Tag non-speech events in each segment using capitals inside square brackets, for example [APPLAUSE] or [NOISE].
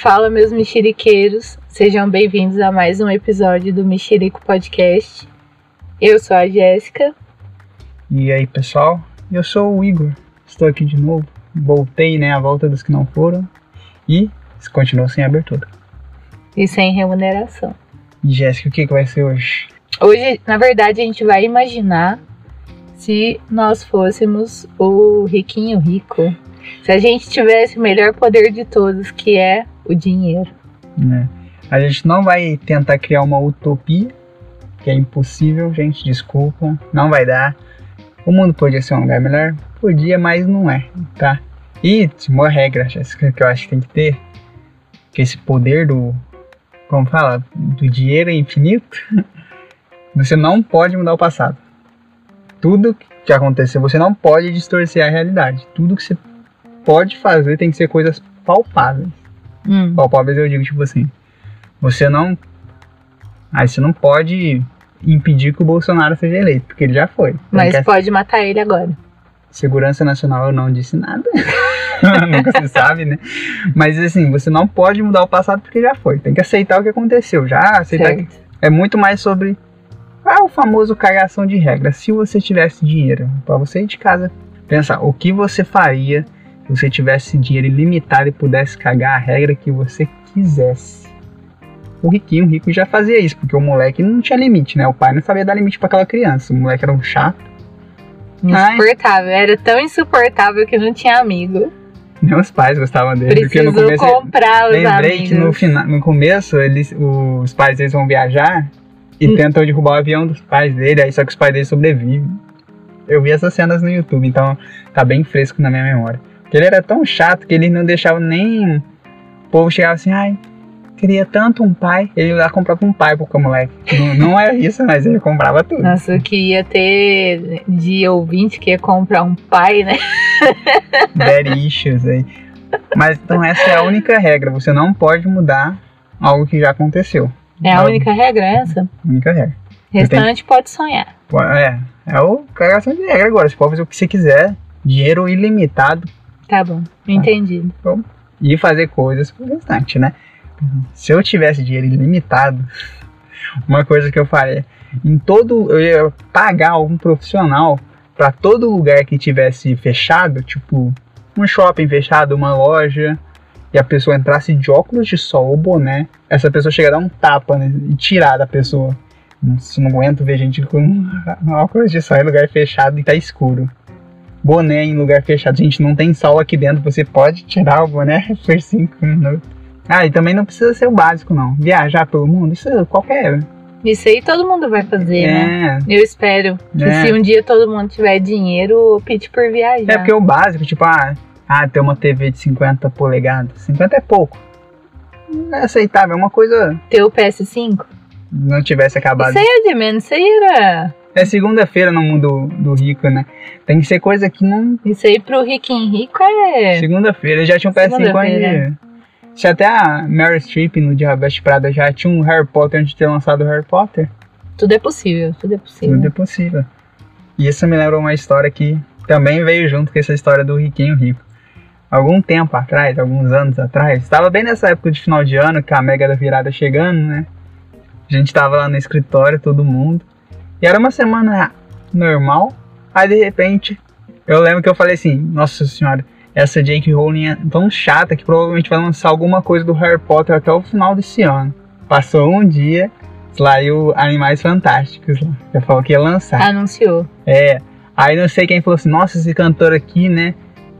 Fala, meus mexeriqueiros. Sejam bem-vindos a mais um episódio do Mexerico Podcast. Eu sou a Jéssica. E aí, pessoal? Eu sou o Igor. Estou aqui de novo. Voltei, né? A volta dos que não foram. E continuou sem abertura. E sem remuneração. E Jéssica, o que, que vai ser hoje? Hoje, na verdade, a gente vai imaginar se nós fôssemos o riquinho rico. Se a gente tivesse o melhor poder de todos, que é o dinheiro. É. A gente não vai tentar criar uma utopia, que é impossível, gente, desculpa, não vai dar. O mundo podia ser um lugar melhor? Podia, mas não é, tá? E uma regra, Jéssica, que eu acho que tem que ter, que esse poder do, como fala, do dinheiro é infinito, [LAUGHS] você não pode mudar o passado. Tudo que aconteceu, você não pode distorcer a realidade. Tudo que você pode fazer tem que ser coisas palpáveis. Hum. Palpáveis eu digo, tipo assim, você não. Aí você não pode impedir que o Bolsonaro seja eleito, porque ele já foi. Mas Então, pode matar ele agora. Segurança Nacional eu não disse nada. [LAUGHS] Nunca se sabe, né? Mas assim, você não pode mudar o passado porque já foi. Tem que aceitar o que aconteceu. Já aceitar que é muito mais sobre ah, o famoso cagação de regra. Se você tivesse dinheiro para você ir de casa, pensar o que você faria se você tivesse dinheiro ilimitado e pudesse cagar a regra que você quisesse. O riquinho, o rico já fazia isso, porque o moleque não tinha limite, né? O pai não sabia dar limite para aquela criança. O moleque era um chato. Ai. Insuportável. Era tão insuportável que não tinha amigo. Nem os pais gostavam dele. porque no começo comprar os Lembrei amigos. que no, fina, no começo eles, os pais deles vão viajar e Hum. tentam derrubar o avião dos pais dele, aí só que os pais dele sobrevivem. Eu vi essas cenas no YouTube, então tá bem fresco na minha memória. Ele era tão chato que ele não deixava nem. O povo chegava assim, ai, queria tanto um pai. Ele ia lá comprava um pai pro moleque. Não, não era isso, mas ele comprava tudo. Nossa, o que ia ter de ouvinte que ia comprar um pai, né? [LAUGHS] Issues aí. Mas então essa é a única regra. Você não pode mudar algo que já aconteceu. É a única regra essa? Única regra. Restante pode sonhar. É, é o cagação de regra agora. Você pode fazer o que você quiser, dinheiro ilimitado Tá bom, entendido. e fazer coisas pro restante, né? Se eu tivesse dinheiro ilimitado, [LAUGHS] uma coisa que eu faria, em todo. Eu ia pagar algum profissional para todo lugar que tivesse fechado, tipo um shopping fechado, uma loja, e a pessoa entrasse de óculos de sol ou boné, essa pessoa chega a dar um tapa né, e tirar da pessoa. Nossa, não aguento ver gente com [LAUGHS] óculos de sol em lugar fechado e tá escuro. Boné em lugar fechado. Gente, não tem sol aqui dentro, você pode tirar o boné [LAUGHS] por 5 minutos. Ah, e também não precisa ser o básico, não. Viajar pelo mundo, isso é qualquer. Isso aí todo mundo vai fazer, né? É, Eu espero que É. se um dia todo mundo tiver dinheiro, opte por viajar. é porque o básico, tipo, ah, ah, ter uma TV de 50 polegadas. 50 é pouco. Não é aceitável, é uma coisa. Ter o PS5? Não tivesse acabado. Isso aí é de menos, isso aí era. É segunda-feira no mundo do rico, né? Tem que ser coisa que não. Isso aí pro riquinho rico é. Segunda-feira já tinha um PS5 Segunda-feira. onde. Se até a Mary Streep no Dia Veste Prada já tinha um Harry Potter antes de ter lançado o Harry Potter. Tudo é possível, tudo é possível. Tudo é possível. E isso me lembra uma história que também veio junto com essa história do riquinho rico. Algum tempo atrás, alguns anos atrás, estava bem nessa época de final de ano, que a mega da virada chegando, né? A gente tava lá no escritório, todo mundo. E era uma semana normal. Aí de repente, eu lembro que eu falei assim: Nossa senhora, essa Jake Rowling é tão chata que provavelmente vai lançar alguma coisa do Harry Potter até o final desse ano. Passou um dia, saiu Animais Fantásticos lá. Já falou que ia lançar. Anunciou. É. Aí não sei quem falou assim, nossa, esse cantor aqui, né?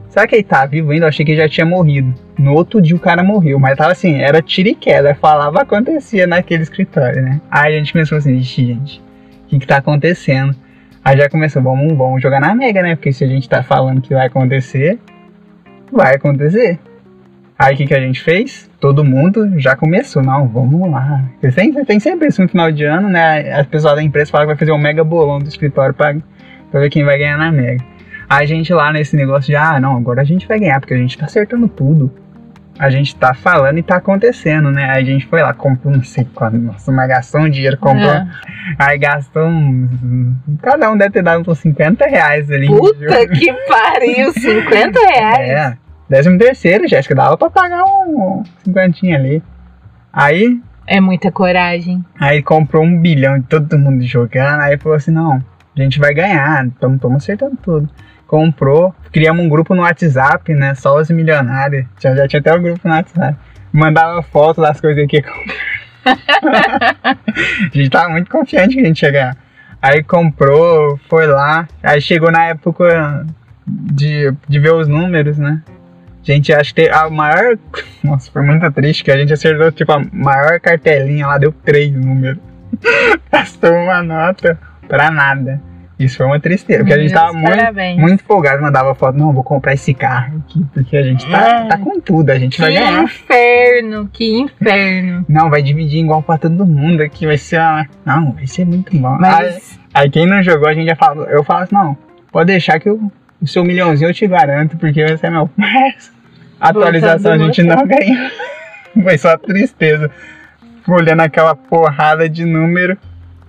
Será que ele tá vivo ainda? Eu achei que ele já tinha morrido. No outro dia o cara morreu, mas tava assim, era tiro e queda, falava acontecia naquele escritório, né? Aí a gente pensou assim, gente, o que que tá acontecendo? Aí já começou, vamos, vamos jogar na mega, né? Porque se a gente tá falando que vai acontecer, vai acontecer. Aí o que, que a gente fez? Todo mundo já começou, não, vamos lá. Tem, tem sempre isso no final de ano, né? As pessoas da empresa falam que vai fazer um mega bolão do escritório pra, pra ver quem vai ganhar na mega. A gente lá nesse negócio de, ah, não, agora a gente vai ganhar, porque a gente tá acertando tudo. A gente tá falando e tá acontecendo, né? Aí a gente foi lá, comprou não sei quanto, nossa, mas gastou um dinheiro, comprou. É. Aí gastou uns. Cada um deve ter dado uns 50 reais ali. Puta que pariu, [LAUGHS] 50 reais. É. Décimo terceiro, Jéssica, dava pra pagar um cinquentinho ali. Aí, É muita coragem. aí comprou um bilhão de todo mundo jogando. Aí falou assim: não, a gente vai ganhar, estamos acertando tudo. Comprou, criamos um grupo no WhatsApp, né? Só os milionários. Já, já tinha até o grupo no WhatsApp. Mandava foto das coisas que [LAUGHS] a gente tava muito confiante que a gente ia ganhar. Aí comprou, foi lá. Aí chegou na época de, de ver os números, né? Gente, acho que a maior. [LAUGHS] Nossa, foi muito triste que a gente acertou, tipo, a maior cartelinha lá deu três números. [LAUGHS] Gastou uma nota pra nada. Isso foi uma tristeza, porque a gente tava muito, muito empolgado, mandava foto, não, vou comprar esse carro aqui, porque a gente tá, É. tá com tudo, a gente vai Que ganhar. inferno, que inferno. Não, vai dividir igual pra todo mundo aqui, vai ser uma... Não, vai ser muito bom. Aí, Mas aí quem não jogou, a gente já falou, eu falo assim, não, pode deixar que eu, o seu milhãozinho eu te garanto, porque vai ser meu. Mas atualização a gente não ganhou. [LAUGHS] Foi só tristeza. Olhando aquela porrada de número.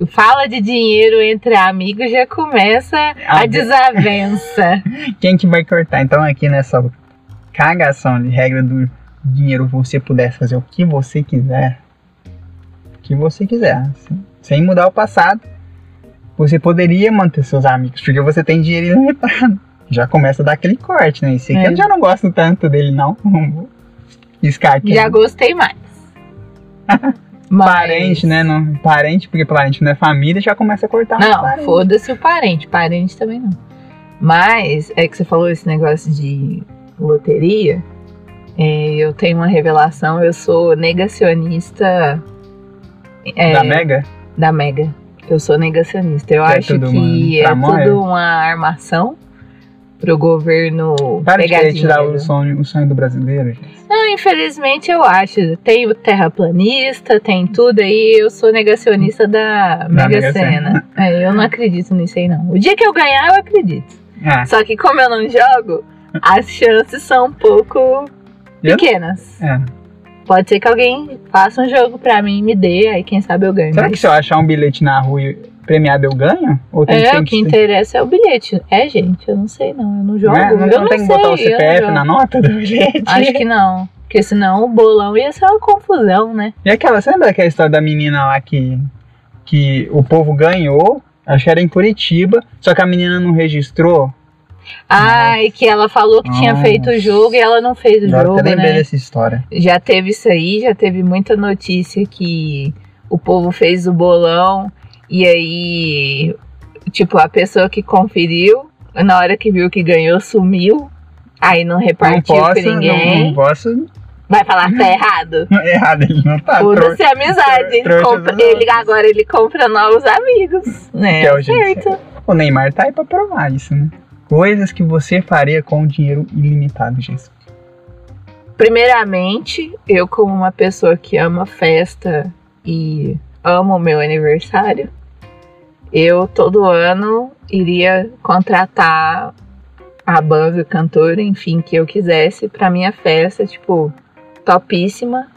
Fala de dinheiro entre amigos já começa Ah, a desavença. [LAUGHS] Quem que vai cortar? Então aqui nessa cagação de regra do dinheiro, você pudesse fazer o que você quiser. O que você quiser. assim, sem mudar o passado. Você poderia manter seus amigos, porque você tem dinheiro ilimitado. Já começa a dar aquele corte, né? Esse aqui É. eu já não gosto tanto dele, não. [LAUGHS] Aqui. Já gostei mais. [LAUGHS] Mas- Parente, né? Não, parente, porque parente não é família, já começa a cortar Não, foda-se o parente. Parente também não. Mas é que você falou esse negócio de loteria. é, eu tenho uma revelação. Eu sou negacionista é, Da Mega? da Mega. Eu sou negacionista. Eu Que é acho tudo que uma é tudo uma armação pro governo Para de pegar querer tirar o sonho, o sonho do brasileiro, gente. Não, infelizmente eu acho. Tem o terraplanista, tem tudo aí. Eu sou negacionista da Mega Mega Sena. É, eu não acredito nisso aí, não. O dia que eu ganhar, eu acredito. Ah, Só que como eu não jogo, as chances são um pouco pequenas. é. Pode ser que alguém faça um jogo pra mim e me dê, aí quem sabe eu ganho. Será que se eu achar um bilhete na rua e premiado eu ganho? Ou tem, É, tem o que interessa é o bilhete. É, gente, eu não sei não. Eu não jogo. Não, é? não, eu não tem que sei, botar o eu CPF na nota do bilhete? Acho que não. Porque senão o bolão ia ser uma confusão, né? E aquela, você lembra daquela história da menina lá que, que o povo ganhou? Acho que era em Curitiba, só que a menina não registrou. Ai, que ela falou que tinha Nossa. feito o jogo e ela não fez o Agora jogo, até lembrei né? dessa história. Já teve isso aí, já teve muita notícia que o povo fez o bolão e aí, tipo, a pessoa que conferiu, na hora que viu que ganhou, sumiu. Aí não Não repartiu posso, com não, ninguém. não posso. Vai falar que tá [LAUGHS] errado. Errado, ele não tá. Foda-se a amizade. Trouxa compra- ele, agora ele compra novos amigos. Né? Que é o jeito certo. O Neymar tá aí pra provar isso, né? Coisas que você faria com dinheiro ilimitado, Jéssica. Primeiramente, eu como uma pessoa que ama festa e amo o meu aniversário, eu todo ano iria contratar a banda, cantora, enfim, que eu quisesse pra minha festa, tipo, topíssima,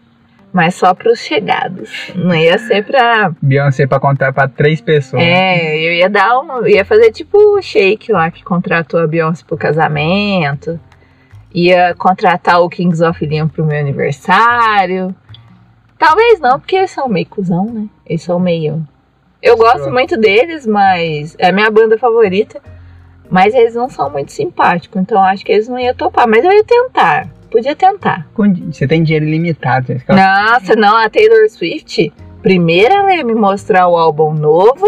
mas só pros chegados. Não ia ser pra Beyoncé pra contar pra três pessoas. é, eu ia dar um. Ia fazer tipo o Shake lá que contratou a Beyoncé pro casamento. Ia contratar o Kings of Leon pro meu aniversário. Talvez não, porque eles são meio cuzão, né? Eles são meio. Eu gosto muito deles, mas é a minha banda favorita. Mas eles não são muito simpáticos, então acho que eles não iam topar. Mas eu ia tentar. Podia tentar. Você tem dinheiro ilimitado, Jéssica. Nossa, não, a Taylor Swift, primeiro ela ia me mostrar o álbum novo,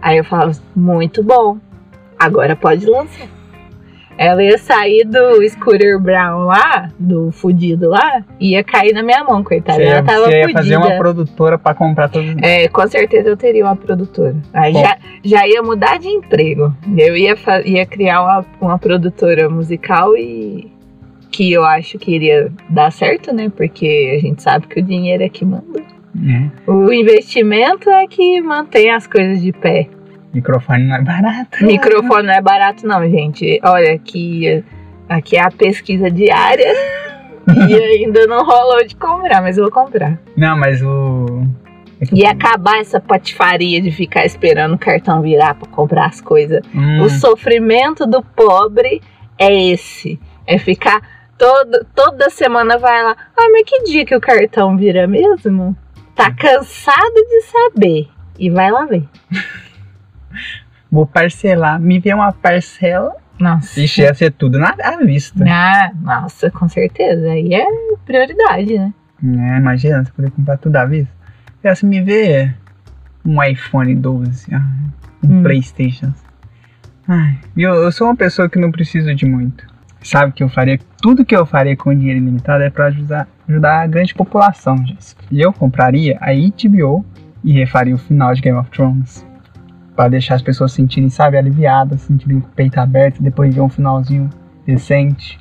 aí eu falava, muito bom, agora pode lançar. Ela ia sair do Scooter Brown lá, do fudido lá, e ia cair na minha mão, coitada. Você ela tava você ia fudida. fazer uma produtora pra comprar todos É, com certeza eu teria uma produtora. Aí Bom. já, já ia mudar de emprego. Eu ia, ia criar uma, uma produtora musical e que eu acho que iria dar certo, né? Porque a gente sabe que o dinheiro é que manda. né? O investimento é que mantém as coisas de pé. Microfone não é barato. Microfone não é barato, não, gente. Olha, aqui, aqui é a pesquisa diária e [LAUGHS] ainda não rolou de comprar, mas eu vou comprar. Não, mas o. é E acabar essa patifaria de ficar esperando o cartão virar pra comprar as coisas. Hum, O sofrimento do pobre é esse. É ficar Toda, toda semana vai lá. Ah, mas que dia que o cartão vira mesmo? Tá cansado de saber. E vai lá ver. [LAUGHS] Vou parcelar. Me vê uma parcela. Nossa. Ixi, ia ser tudo na à vista. Ah, nossa, com certeza. Aí é prioridade, né? É, imagina, você poder comprar tudo à vista. Já se me vê um iPhone 12, ah, um Hum. Playstation. Ai, e eu, eu sou uma pessoa que não precisa de muito. Sabe que eu faria? Tudo que eu faria com dinheiro ilimitado é pra ajudar, ajudar a grande população, Jéssica. E eu compraria a HBO e refaria o final de Game of Thrones. Pra deixar as pessoas se sentirem, sabe, aliviadas, se sentirem com o peito aberto depois de um finalzinho decente.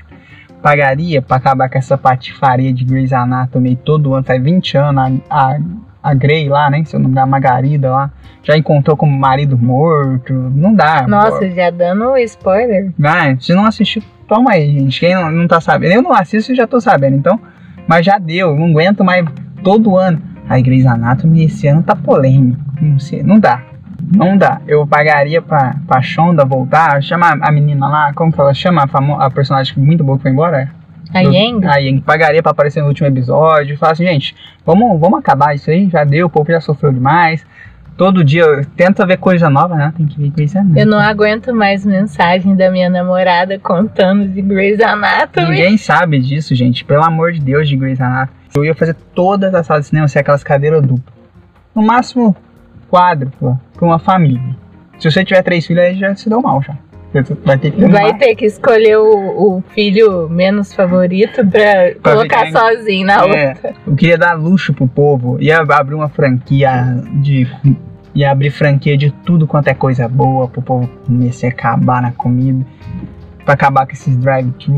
Pagaria pra acabar com essa patifaria de Grey's Anatomy todo ano, faz 20 anos, a, a, a Grey lá, né, se eu não me engano, a Margarida lá, já encontrou como marido morto, não dá. Nossa, já dando spoiler. Vai, se não assistiu, toma aí, gente. Quem não, não tá sabendo, eu não assisto e já tô sabendo, então. Mas já deu, não aguento mais todo ano. A Grey's Anatomy esse ano tá polêmico. Não sei, não dá. Não dá. Eu pagaria pra, pra Shonda voltar. Chama a menina lá, como que ela chama? A, famo- a personagem muito boa que foi embora? A Yang? A Yang pagaria pra aparecer no último episódio. Falar assim, gente, vamos, vamos acabar isso aí. Já deu, o povo já sofreu demais. Todo dia eu tento ver coisa nova, né? Tem que ver coisa nova. Eu não aguento mais mensagem da minha namorada contando de Grey's Anatomy. Ninguém sabe disso, gente. Pelo amor de Deus, de Grey's Anatomy. Eu ia fazer todas as salas de cinema ser aquelas cadeiras duplas. No máximo, quádrupla pra uma família. Se você tiver três filhos, aí já se deu mal já. Vai ter Vai ter que escolher o, o filho menos favorito pra, Pra colocar ficar sozinho na É, outra. eu queria dar luxo pro povo. Ia abrir uma franquia de. Ia abrir franquia de tudo quanto é coisa boa pro povo começar a acabar na comida. Pra acabar com esses drive-thru.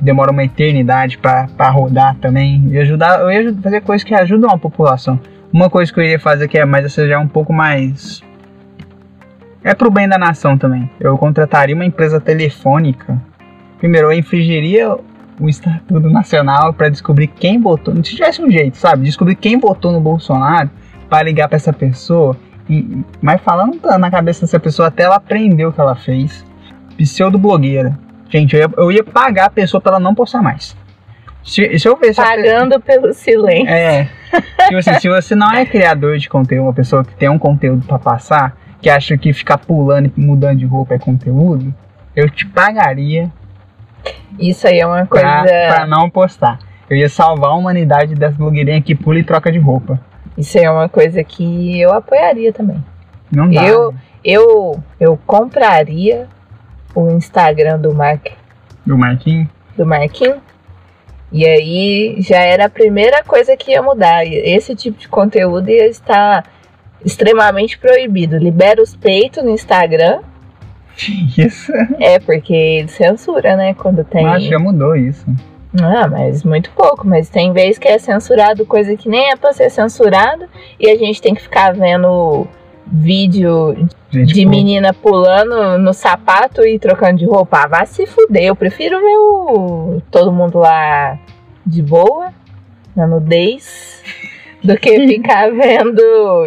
Demora uma eternidade pra, pra rodar também. E ajudar. Eu ia fazer coisas que ajudam a população. Uma coisa que eu iria fazer que é mais essa já é um pouco mais. É pro bem da nação também. Eu contrataria uma empresa telefônica. Primeiro, eu infringiria o Estatuto Nacional para descobrir quem votou. Se tivesse um jeito, sabe? Descobrir quem votou no Bolsonaro para ligar para essa pessoa. E, mas falando na cabeça dessa pessoa até ela aprender o que ela fez. Pseudo blogueira. Gente, eu ia, eu ia pagar a pessoa para ela não postar mais. Se, se eu ver pe- Pagando pelo silêncio. é. Tipo assim, se você não é criador de conteúdo, uma pessoa que tem um conteúdo pra passar, que acha que ficar pulando e mudando de roupa é conteúdo, eu te pagaria Isso aí é uma coisa. pra, não postar. Eu ia salvar a humanidade das blogueirinhas que pula e troca de roupa. Isso aí é uma coisa que eu apoiaria também. Não dá. Eu, eu, eu compraria o Instagram do Mark, Do Marquinhos. do Marquinhos. E aí já era a primeira coisa que ia mudar. Esse tipo de conteúdo ia estar extremamente proibido. Libera os peitos no Instagram. Isso. É, porque censura, né? Quando tem. Que já mudou isso. Ah, mas muito pouco. Mas tem vez que é censurado coisa que nem é pra ser censurado. E a gente tem que ficar vendo vídeo Gente, de pô, menina pulando no sapato e trocando de roupa. Ah, vai se fuder. Eu prefiro ver o, todo mundo lá de boa, na nudez, [LAUGHS] do que ficar [LAUGHS] vendo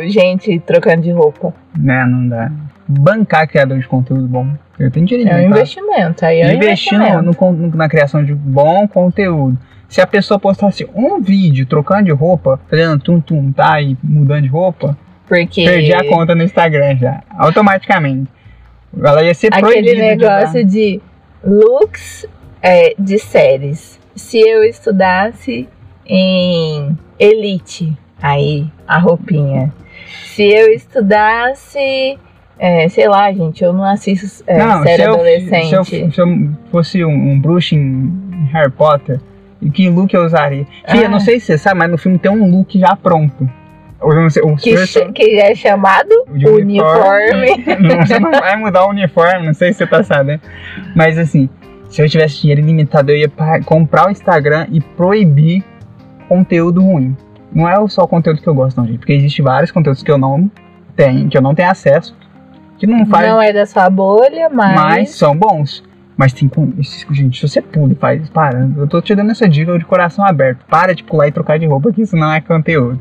gente trocando de roupa. Né, não dá. Bancar criador de conteúdo bom. Eu tenho direito. É um investimento. Aí é Investir investimento. no no- na criação de bom conteúdo. Se a pessoa postasse um vídeo trocando de roupa, fazendo tum-tum, tá? E mudando de roupa, Porque perdi a conta no Instagram já. Automaticamente. Ela ia ser aquele proibida de negócio de, looks é, de séries. Se eu estudasse em Elite, aí a roupinha. Se eu estudasse, é, sei lá, gente, eu não assisto é, Não, série se eu, adolescente. se, eu, se eu fosse um, um bruxo em Harry Potter, que look eu usaria? Fia, Ah. não sei se você sabe, mas no filme tem um look já pronto. O que, perso- cha- que é chamado uniforme. [LAUGHS] Não, você não vai mudar o uniforme, não sei se você tá sabendo. Mas assim, se eu tivesse dinheiro ilimitado, eu ia comprar o Instagram e proibir conteúdo ruim. Não é só o conteúdo que eu gosto, não, gente. Porque existe vários conteúdos que eu não tenho, que eu não tenho acesso, que não faz, Não é da sua bolha, mas. mas são bons. Mas tem com. Gente, se você pula e faz, para. Eu tô te dando essa dica de coração aberto. Para de pular e trocar de roupa, que isso não é conteúdo.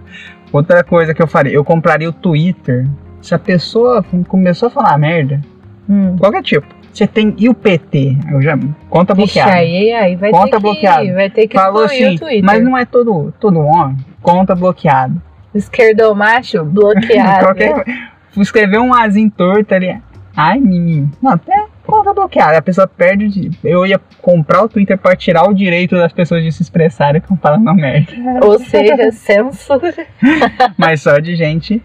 Outra coisa que eu faria, eu compraria o Twitter. Se a pessoa começou a falar merda, Hum, qualquer tipo. Você tem. E o PT? Eu já. Conta bloqueada. aí, aí vai Conta ter que, bloqueado. vai ter que Falou assim, o Twitter. mas não é todo, todo homem. Conta bloqueado. Esquerdomacho bloqueado. [LAUGHS] Qualquer. Escrever um azinho torto ali. Ai, menino. Não, até conta bloqueada. A pessoa perde. di- Eu ia comprar o Twitter pra tirar o direito das pessoas de se expressarem com falando [LAUGHS] merda. Ou seja, censura. [LAUGHS] Mas só de gente.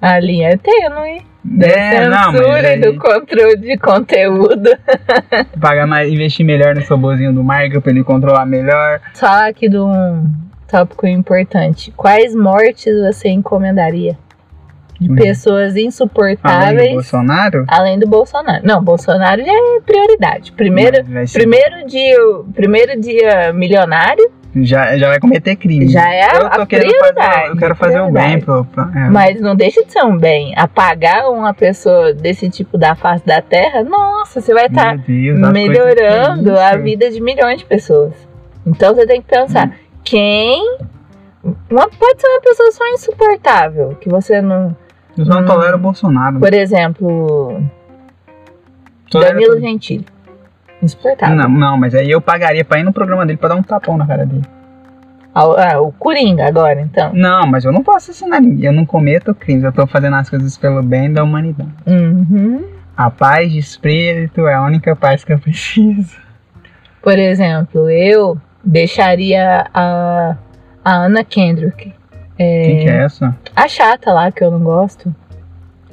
A linha é tênue. Da É, não, censura e aí, do controle de conteúdo. [LAUGHS] pagar mais, investir melhor no sobozinho do Marco pra ele controlar melhor. Só aqui de um tópico importante. Quais mortes você encomendaria? De Hum. pessoas Além do insuportáveis. Bolsonaro. Além do Bolsonaro. Não, Bolsonaro já é prioridade. Primeiro, primeiro dia, primeiro dia milionário, já, já vai cometer crime. já é eu a querendo fazer, prioridade. eu quero fazer o bem pro, pro- é. Mas não deixa de ser um bem. Apagar uma pessoa desse tipo da face da terra, nossa, você vai estar as melhorando é a vida de milhões de pessoas. Então você tem que pensar, quem. Uma, pode ser uma pessoa só insuportável, que você não. Eu só não Hum. tolero o Bolsonaro. Por exemplo, Tolero Danilo tudo. Gentili. Insuportável. Não, não, mas aí eu pagaria pra ir no programa dele pra dar um tapão na cara dele. Ah, o Coringa agora, então. Não, mas eu não posso assassinar ninguém. Eu não cometo crimes. Eu tô fazendo as coisas pelo bem da humanidade. Uhum. A paz de espírito é a única paz que eu preciso. Por exemplo, eu deixaria a, a Anna Kendrick. Quem que é essa? A chata lá, que eu não gosto.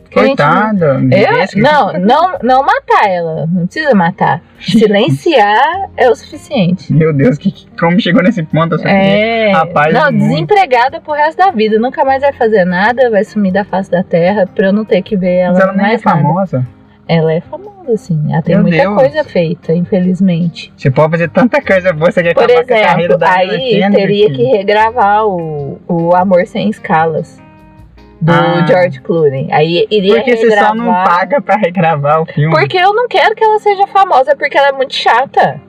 Que a gente não- Coitada. Eu, não, não, não matar ela. Não precisa matar. [LAUGHS] Silenciar é o suficiente. Meu Deus, que, que- como chegou nesse ponto? Queria- É. a paz não, desempregada pro resto da vida. Nunca mais vai fazer nada, vai sumir da face da terra pra eu não ter que ver ela, Mas ela nem é famosa. Ela é famosa, sim. Ela tem Meu muita Deus. coisa feita, infelizmente. Você pode fazer tanta coisa boa, você quer Por acabar com a carreira exemplo, da aí Kendrick. teria que regravar o, o Amor Sem Escalas do Ah. George Clooney. Aí iria Porque você regravar. só não paga pra regravar o filme. Porque eu não quero que ela seja famosa, porque ela é muito chata.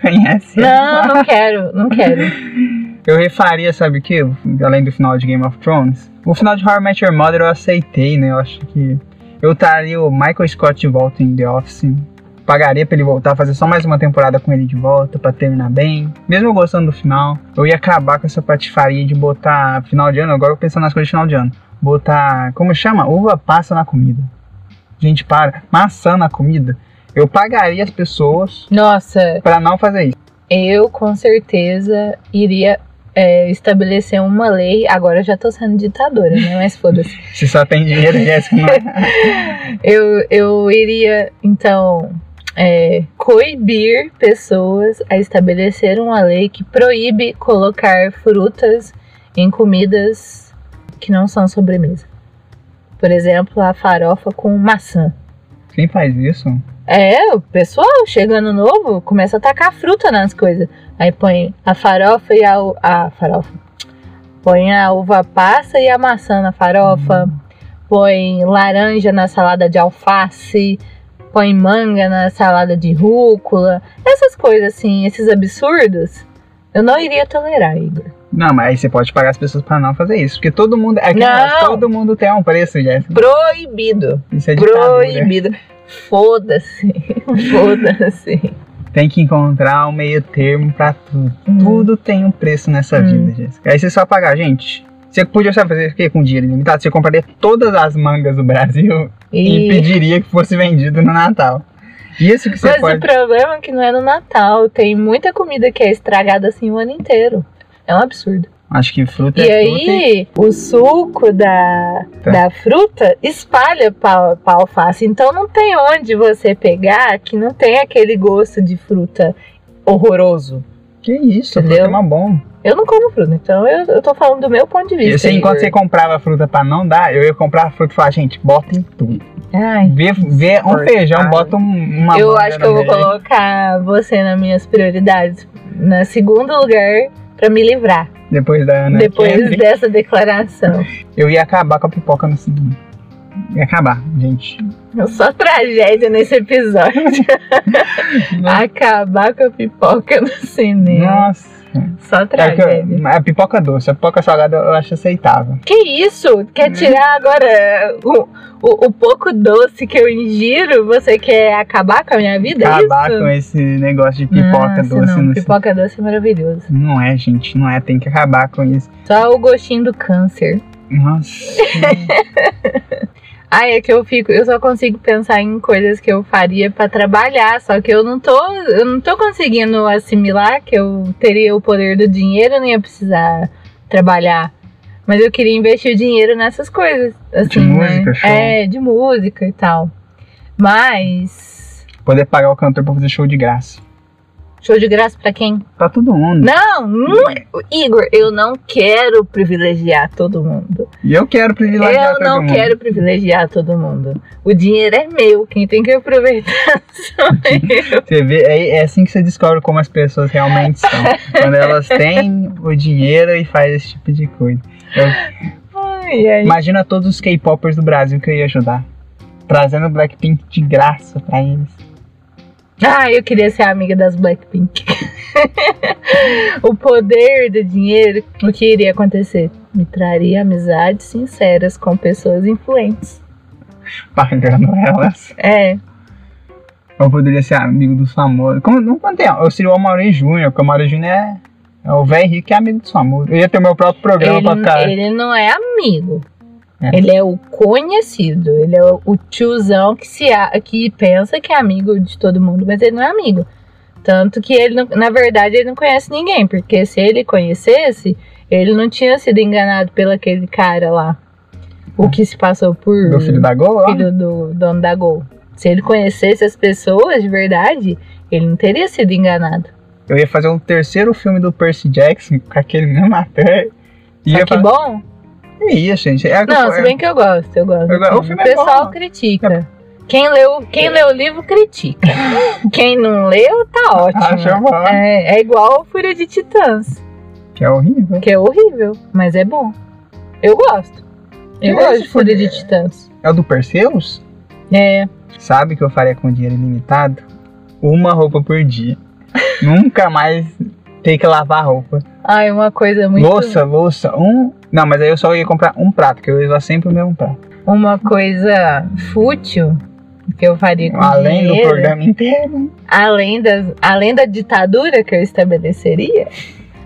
Conhece? Não, não quero, não quero. [LAUGHS] Eu refaria, sabe o que? Além do final de Game of Thrones. O final de How I Met Your Mother eu aceitei, né? Eu acho que. Eu traria o Michael Scott de volta em The Office. Pagaria pra ele voltar, fazer só mais uma temporada com ele de volta, pra terminar bem. Mesmo eu gostando do final, eu ia acabar com essa patifaria de botar final de ano. Agora eu pensando nas coisas de final de ano. Botar. Como chama? Uva passa na comida. Gente, para. Maçã na comida. Eu pagaria as pessoas Nossa, pra não fazer isso. eu com certeza iria é, estabelecer uma lei. Agora eu já tô sendo ditadora, né? Mas foda-se. [LAUGHS] Se só tem dinheiro, Jéssica, não é? [LAUGHS] Eu, eu iria, então, é, coibir pessoas a estabelecer uma lei que proíbe colocar frutas em comidas que não são sobremesa. Por exemplo, a farofa com maçã. Quem faz isso? É, o pessoal chegando novo começa a tacar fruta nas coisas. Aí põe a farofa e a, a farofa. Põe a uva passa e a maçã na farofa. Põe laranja na salada de alface. Põe manga na salada de rúcula. Essas coisas assim, esses absurdos. Eu não iria tolerar, Igor. Não, mas aí você pode pagar as pessoas pra não fazer isso. Porque todo mundo. É que Não. todo mundo tem um preço, Jéssica. Proibido. Isso é ditadura. Foda-se. [LAUGHS] Foda-se. Tem que encontrar um meio termo pra tudo. Hum. Tudo tem um preço nessa Hum. vida, Jéssica. Aí você só pagar, gente. Você podia sabe fazer o quê com dinheiro ilimitado? Você compraria todas as mangas do Brasil e, E... pediria que fosse vendido no Natal. Isso que você Mas pode. o problema é que não é no Natal. Tem muita comida que é estragada assim o ano inteiro. É um absurdo. Acho que fruta E é fruta. e- aí, o suco da, Tá. da fruta espalha pra alface. Então não tem onde você pegar que não tem aquele gosto de fruta horroroso. Que isso, Entendeu? fruta é mó bom. Eu não como fruta, então eu, eu tô falando do meu ponto de Eu vista. sei, enquanto você comprava fruta pra não dar, eu ia comprar a fruta e falar, gente, bota em tudo. Ai, Vê, vê um feijão, bota um, uma eu acho que eu vou colocar você nas minhas prioridades. Na segundo lugar, pra me livrar. Depois da Ana depois Kendrick, [LAUGHS] dessa declaração. eu ia acabar com a pipoca no cinema. Ia acabar, gente. Só tragédia nesse episódio. [LAUGHS] Acabar com a pipoca no cinema. Nossa. Só É que tragédia. eu- a pipoca doce, a pipoca salgada eu acho aceitável. Que isso? Quer tirar agora o, o, o pouco doce que eu ingiro? Você quer acabar com a minha vida? é Acabar com esse negócio de pipoca Nossa, doce. Não, Não, pipoca doce é maravilhoso. não é, gente, não é. Tem que acabar com isso. Só o gostinho do câncer. Nossa. [LAUGHS] Ai, é que eu fico, eu só consigo pensar em coisas que eu faria pra trabalhar, só que eu não tô, eu não tô conseguindo assimilar que eu teria o poder do dinheiro, eu não ia precisar trabalhar. Mas eu queria investir o dinheiro nessas coisas, assim, música, né? show. É, de música e tal. Mas Poder pagar o cantor pra fazer show de graça. Show de graça pra quem? Pra todo mundo. Não, não, Igor, eu não quero privilegiar todo mundo. E eu quero privilegiar Eu todo não mundo. quero privilegiar todo mundo. O dinheiro é meu, quem tem que aproveitar [LAUGHS] sou eu. [LAUGHS] Você vê, é, é assim que você descobre como as pessoas realmente são. quando elas [LAUGHS] têm o dinheiro e fazem esse tipo de coisa. Eu- Ai, imagina todos os K-popers do Brasil que eu ia ajudar. Trazendo Blackpink de graça pra eles. Ah, eu queria ser amiga das Blackpink. [LAUGHS] o poder do dinheiro, o que iria acontecer? Me traria amizades sinceras com pessoas influentes. Pagando elas. É, Eu poderia ser amigo dos famosos. Como, não contei, eu seria o Amaury Júnior, porque o Amaury Júnior é, é o velho rico que é amigo dos famosos. Eu ia ter o meu próprio programa pra ficar. ele, ele não é amigo. É. Ele é o conhecido. Ele é o, tiozão que, se a- que pensa que é amigo de todo mundo, mas ele não é amigo. Tanto que ele, não- na verdade, ele não conhece ninguém, porque se ele conhecesse, ele não tinha sido enganado pelo aquele cara lá. O que se passou por Do filho da Gol, filho do dono da Gol. Se ele conhecesse as pessoas de verdade, ele não teria sido enganado. Eu ia fazer um terceiro filme do Percy Jackson com aquele mesmo ator. E Só que fa- bom. Ia, gente. É, Não, é- se bem que eu gosto, eu gosto. Eu go- o é pessoal bom. critica. Quem leu, quem leu o livro critica. [LAUGHS] Quem não leu, tá ótimo. Acha bom. É, é igual Fúria de Titãs, Que é horrível. que é horrível, mas é bom. Eu gosto. Eu Que é gosto de Fúria de? Titãs. É o do Perseus? É. Sabe o que eu faria com dinheiro ilimitado? Uma roupa por dia. [LAUGHS] Nunca mais ter que lavar roupa. Ai, uma coisa muito. Louça, louça, um. Não, mas aí eu só ia comprar um prato, que eu ia usar sempre o mesmo prato. Uma coisa fútil que eu faria com Além do dinheiro, programa inteiro. além, das, além da ditadura que eu estabeleceria,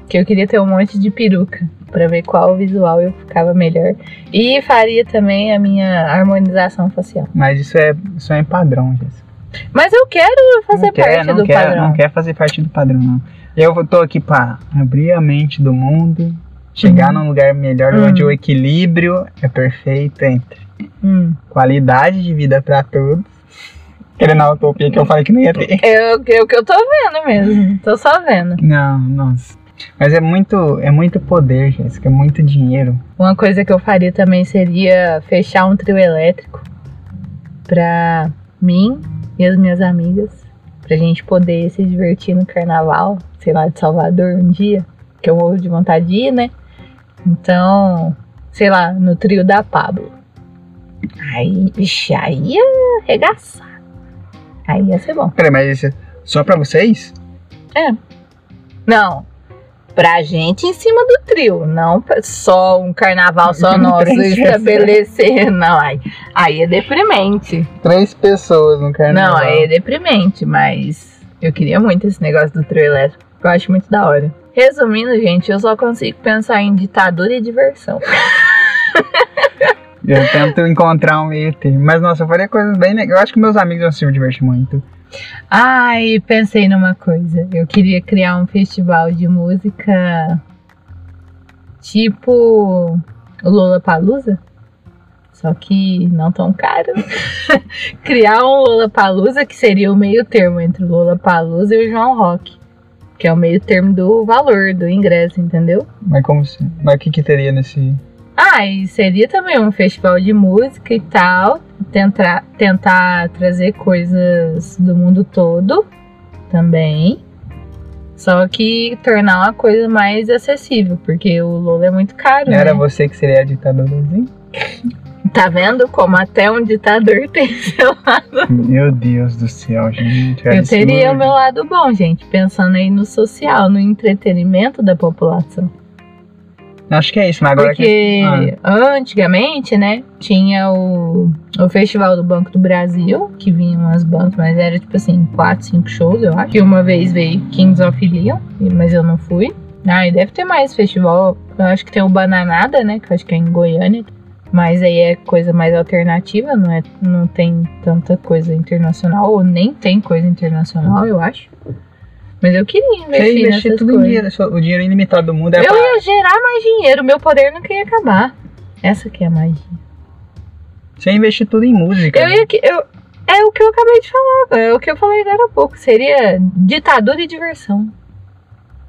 que eu queria ter um monte de peruca pra ver qual visual eu ficava melhor. E faria também a minha harmonização facial. Mas isso é, isso é padrão, Jéssica. Mas eu quero fazer não quer, parte não do quer, padrão. Não quer fazer parte do padrão, não. Eu tô aqui pra abrir a mente do mundo, chegar Uhum. num lugar melhor Uhum. onde o equilíbrio é perfeito entre Hum. qualidade de vida pra todos. Querendo a utopia que eu falei que não ia ter. É o que é o que eu tô vendo mesmo. Tô só vendo. Não, nossa. Mas é muito, é muito poder, Jéssica, é muito dinheiro. Uma coisa que eu faria também seria fechar um trio elétrico pra mim e as minhas amigas. Pra gente poder se divertir no carnaval, sei lá, de Salvador um dia. Que eu morro de vontade de ir, né? Então, sei lá, no trio da Pablo. Aí, vixe, aí ia arregaçar. Aí ia ser bom. Peraí, mas é só pra vocês? Não. Pra gente em cima do trio, não só um carnaval só nosso estabelecer. [LAUGHS] Não, aí, aí é deprimente. Três pessoas no Não, carnaval. aí é deprimente, mas eu queria muito esse negócio do trio elétrico. Eu acho muito da hora. Resumindo, gente, eu só consigo pensar em ditadura e diversão. [LAUGHS] Eu tento encontrar um meio termo. Mas, nossa, eu faria coisas bem legais. Eu acho que meus amigos vão se divertir muito. Ai, pensei numa coisa. Eu queria criar um festival de música tipo o Lollapalooza. Só que não tão caro. [LAUGHS] criar um Lollapalooza que seria o meio termo entre o Lollapalooza e o João Rock. Que é o meio termo do valor do ingresso, entendeu? Mas como se... Mas o que que teria nesse... Ah, e seria também um festival de música e tal. Tentar, tentar trazer coisas do mundo todo também. Só que tornar uma coisa mais acessível, porque o Lola é muito caro. Era né? você que seria a ditadurazinha? [LAUGHS] Tá vendo como até um ditador [LAUGHS] tem seu lado? Meu Deus do céu, gente. Eu absurdo. teria o meu lado bom, gente, pensando aí no social, no entretenimento da população. Acho que é isso, mas agora Porque que. antigamente, né, tinha o, o Festival do Banco do Brasil, que vinham as bancas, mas era tipo assim, quatro, cinco shows, eu acho. E uma vez veio Kings of Leon, mas eu não fui. Ah, e deve ter mais festival. Eu acho que tem o Bananada, né, que eu acho que é em Goiânia. Mas aí é coisa mais alternativa, não, é, não tem tanta coisa internacional, ou nem tem coisa internacional, eu acho. Mas eu queria investir, investir nessas tudo em coisas. dinheiro. só- O dinheiro ilimitado do mundo é Eu pra- ia gerar mais dinheiro, meu poder nunca ia acabar. Essa que é a magia. Você ia investir tudo em música. Eu ia que. Eu, é o que eu acabei de falar, é o que eu falei agora há pouco. Seria ditadura e diversão.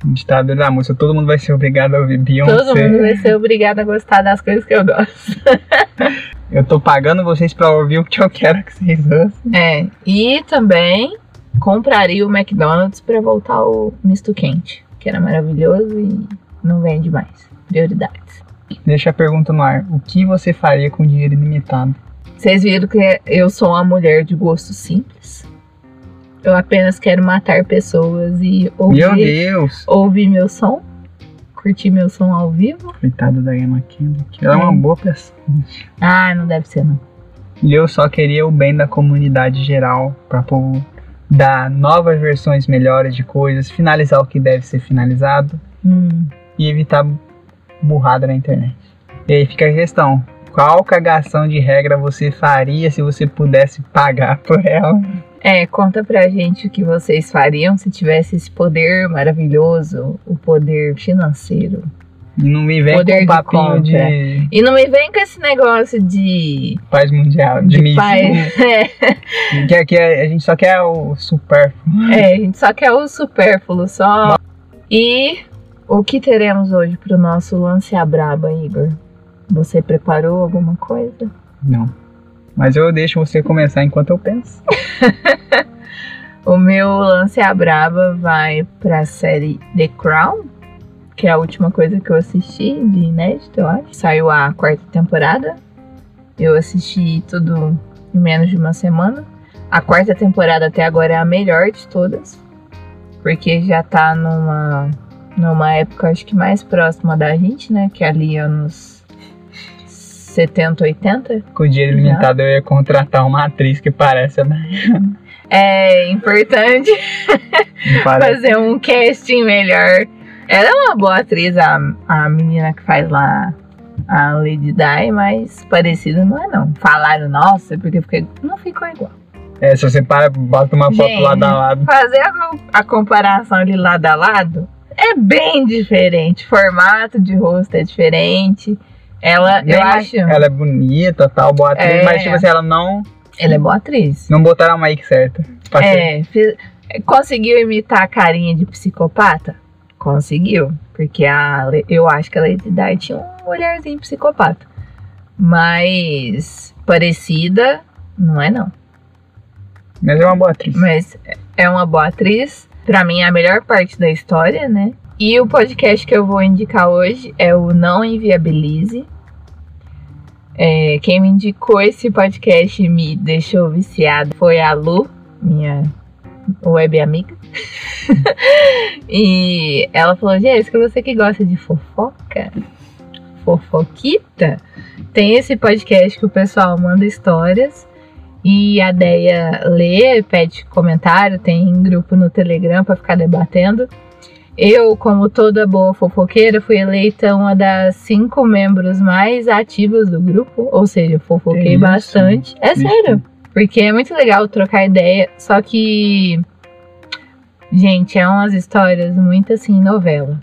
Ditador da música. Todo mundo vai ser obrigado a ouvir Beyoncé. Todo mundo vai ser obrigado a gostar das coisas que eu gosto. [LAUGHS] Eu tô pagando vocês pra ouvir o que eu quero que vocês ouçam. É. E também compraria o McDonald's pra voltar o misto quente, que era maravilhoso e não vende mais. Prioridades. Deixa a pergunta no ar. O que você faria com dinheiro ilimitado? Vocês viram que eu sou uma mulher de gosto simples. Eu apenas quero matar pessoas e Meu ouvir, Deus! ouvir meu som, curtir meu som ao vivo. Coitada da Emma Kendrick. Ela é uma É. boa pessoa. Ah, não deve ser não. E eu só queria o bem da comunidade geral pra povo dar novas versões melhores de coisas, finalizar o que deve ser finalizado Hum. e evitar burrada na internet. E aí fica a questão: qual cagação de regra você faria se você pudesse pagar [LAUGHS] por ela? É, conta pra gente o que vocês fariam se tivesse esse poder maravilhoso, o poder financeiro. E não me vem Poder com de papinho compra. de E não me vem com esse negócio de. paz mundial, de, de paz. [LAUGHS] É, Que, que a gente só quer o supérfluo. é, a gente só quer o supérfluo, só. E o que teremos hoje pro nosso lance a braba, Igor? Você preparou alguma coisa? Não. Mas eu deixo você começar enquanto eu penso. [LAUGHS] O meu lance a braba vai pra série The Crown, que é a última coisa que eu assisti de inédito, eu acho. Saiu a quarta temporada. Eu assisti tudo em menos de uma semana. A quarta temporada até agora é a melhor de todas, porque já tá numa, numa época acho que mais próxima da gente, né? Que é ali anos 70, 80. Com o dinheiro limitado eu ia contratar uma atriz que parece a Diana. [LAUGHS] É importante fazer um casting melhor. Ela é uma boa atriz, a, a menina que faz lá a Lady Di, mas parecida não é não. Falaram, nossa, porque, porque não ficou igual. É, se você para, bota uma foto Gente. lado a lado. Fazer a, a comparação ali lado a lado é bem diferente. Formato de rosto é diferente. Ela, eu Nem mais- acho, Ela é bonita, tal, boa atriz, É. mas tipo assim, ela não, ela é boa atriz. não botaram a make certa. É, fiz- conseguiu imitar a carinha de psicopata? Conseguiu. Porque a, eu acho que a Lady Di tinha um olharzinho psicopata. Mas parecida, não é não. Mas é uma boa atriz. Mas é uma boa atriz. Pra mim é a melhor parte da história, né? E o podcast que eu vou indicar hoje é o Não Inviabilize. É, quem me indicou esse podcast e me deixou viciado foi a Lu, minha web amiga. [LAUGHS] e ela falou: Jéssica, você que gosta de fofoca, fofoquita, tem esse podcast que o pessoal manda histórias e a Deia lê, pede comentário, tem grupo no Telegram pra ficar debatendo. Eu, como toda boa fofoqueira, fui eleita uma das cinco membros mais ativos do grupo, ou seja, fofoquei Que isso? bastante. É sério, porque é muito legal trocar ideia, só que, gente, é umas histórias muito assim, novela.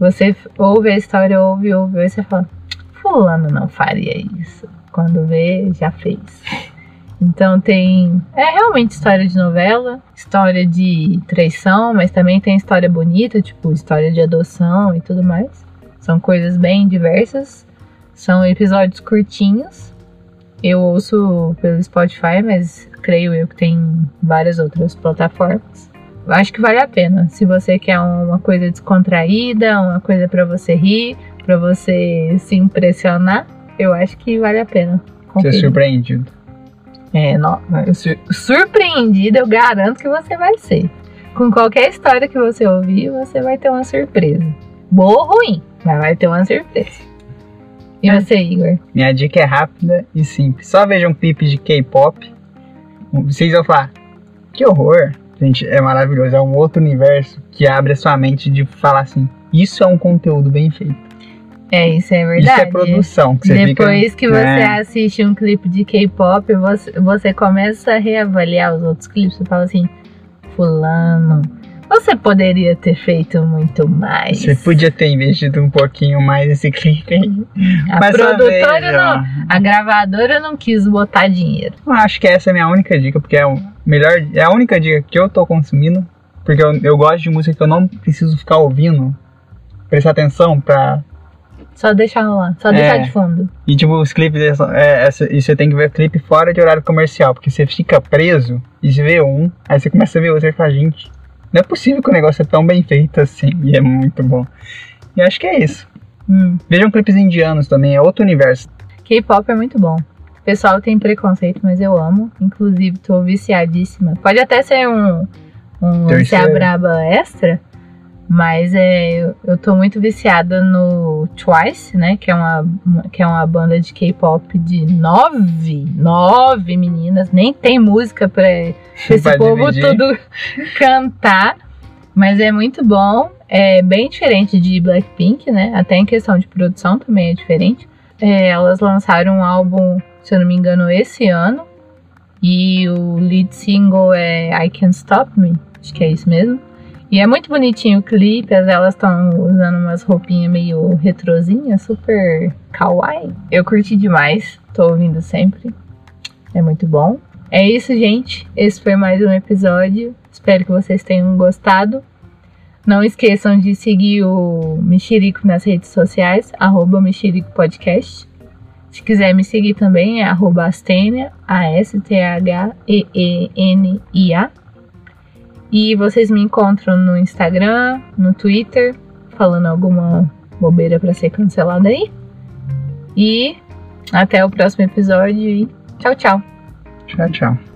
Você ouve a história, ouve, ouve, aí você fala, fulano não faria isso. Quando vê, já fez. Então tem. É realmente história de novela, história de traição, mas também tem história bonita, tipo história de adoção e tudo mais. São coisas bem diversas. São episódios curtinhos. Eu ouço pelo Spotify, mas creio eu que tem várias outras plataformas. Eu acho que vale a pena. Se você quer uma coisa descontraída, uma coisa pra você rir, pra você se impressionar, eu acho que vale a pena. Ser conferir. surpreendido. É, não, sur- surpreendida, eu garanto que você vai ser. Com qualquer história que você ouvir, você vai ter uma surpresa. Boa ou ruim, mas vai ter uma surpresa. E É. você, Igor? Minha dica é rápida e simples. Só vejam clipes de K-pop. Vocês vão falar, que horror. Gente, é maravilhoso. É um outro universo que abre a sua mente de falar assim, isso é um conteúdo bem feito. É, isso é Isso verdade. é produção. Que você Depois fica, que você É. assiste um clipe de K-pop, você, você começa a reavaliar os outros clipes. Você fala assim, fulano, você poderia ter feito muito mais. Você podia ter investido um pouquinho mais nesse clipe aí. A Mas produtora não, a gravadora não quis botar dinheiro. Eu acho que essa é a minha única dica, porque é, o melhor, é a única dica que eu tô consumindo. Porque eu, eu gosto de música que eu não preciso ficar ouvindo, prestar atenção pra. Só deixar lá, só É. deixar de fundo. E tipo, os clipes, é, essa- e você tem que ver clipe fora de horário comercial, porque você fica preso e você vê um, aí você começa a ver outro e fala, gente, não é possível que o negócio é tão bem feito assim, e é muito bom. E acho que é isso. Hum. Vejam clipes indianos também, é outro universo. K-pop é muito bom. O pessoal tem preconceito, mas eu amo. Inclusive, tô viciadíssima. Pode até ser um, um Se Terceiro. a Braba extra, mas é, eu, eu tô muito viciada no Twice, né? Que é uma, uma- que é uma banda de K-pop de nove, nove meninas. Nem tem música pra, pra esse povo tudo [LAUGHS] cantar. Mas é muito bom. É bem diferente de Blackpink, né? Até em questão de produção também é diferente. É, elas lançaram um álbum, se eu não me engano, esse ano. E o lead single é I Can't Stop Me. Acho que é isso mesmo. E é muito bonitinho o clipe, as- elas estão usando umas roupinhas meio retrozinhas, super kawaii. Eu curti demais, tô ouvindo sempre. É muito bom. É isso, gente. Esse foi mais um episódio. Espero que vocês tenham gostado. Não esqueçam de seguir o Mexerico nas redes sociais, arroba Mexerico Podcast. Se quiser me seguir também é arroba Astênia, A-S-T-H-E-E-N-I-A. E vocês me encontram no Instagram, no Twitter, falando alguma bobeira pra ser cancelada aí. E até o próximo episódio e tchau, tchau. Tchau, tchau.